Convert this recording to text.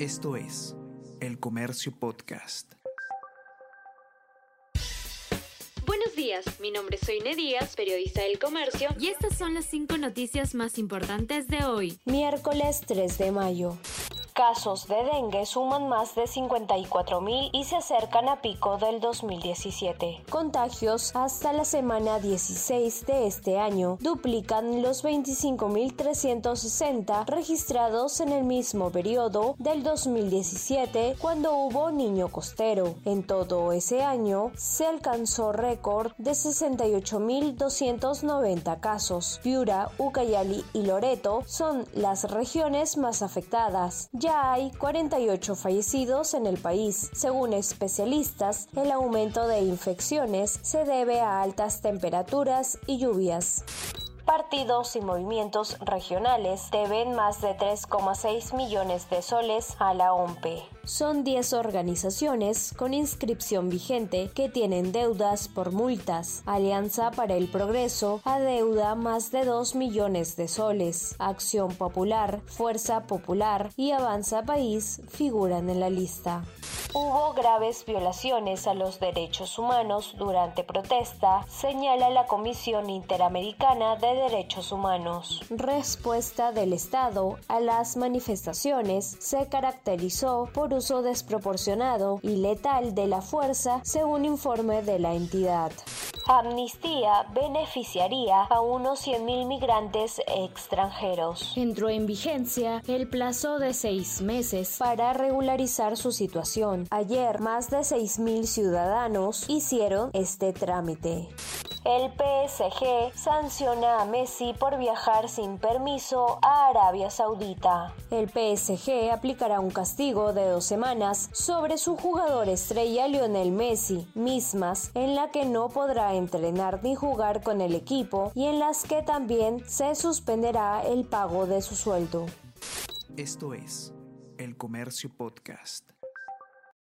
Esto es El Comercio Podcast. Buenos días, mi nombre es Soine Díaz, periodista del Comercio, y estas son las cinco noticias más importantes de hoy. Miércoles 3 de mayo casos de dengue suman más de 54.000 y se acercan a pico del 2017. Contagios hasta la semana 16 de este año duplican los 25.360 registrados en el mismo periodo del 2017 cuando hubo niño costero. En todo ese año se alcanzó récord de 68.290 casos. Piura, Ucayali y Loreto son las regiones más afectadas ya hay 48 fallecidos en el país. Según especialistas, el aumento de infecciones se debe a altas temperaturas y lluvias partidos y movimientos regionales deben más de 3,6 millones de soles a la OMPE. Son 10 organizaciones con inscripción vigente que tienen deudas por multas. Alianza para el Progreso adeuda más de 2 millones de soles. Acción Popular, Fuerza Popular y Avanza País figuran en la lista. Hubo graves violaciones a los derechos humanos durante protesta, señala la Comisión Interamericana de Derechos Humanos. Respuesta del Estado a las manifestaciones se caracterizó por uso desproporcionado y letal de la fuerza, según informe de la entidad. Amnistía beneficiaría a unos 100.000 migrantes extranjeros. Entró en vigencia el plazo de seis meses para regularizar su situación. Ayer más de 6.000 ciudadanos hicieron este trámite. El PSG sanciona a Messi por viajar sin permiso a Arabia Saudita. El PSG aplicará un castigo de dos semanas sobre su jugador estrella Lionel Messi, mismas en la que no podrá entrenar ni jugar con el equipo y en las que también se suspenderá el pago de su sueldo. Esto es El Comercio Podcast.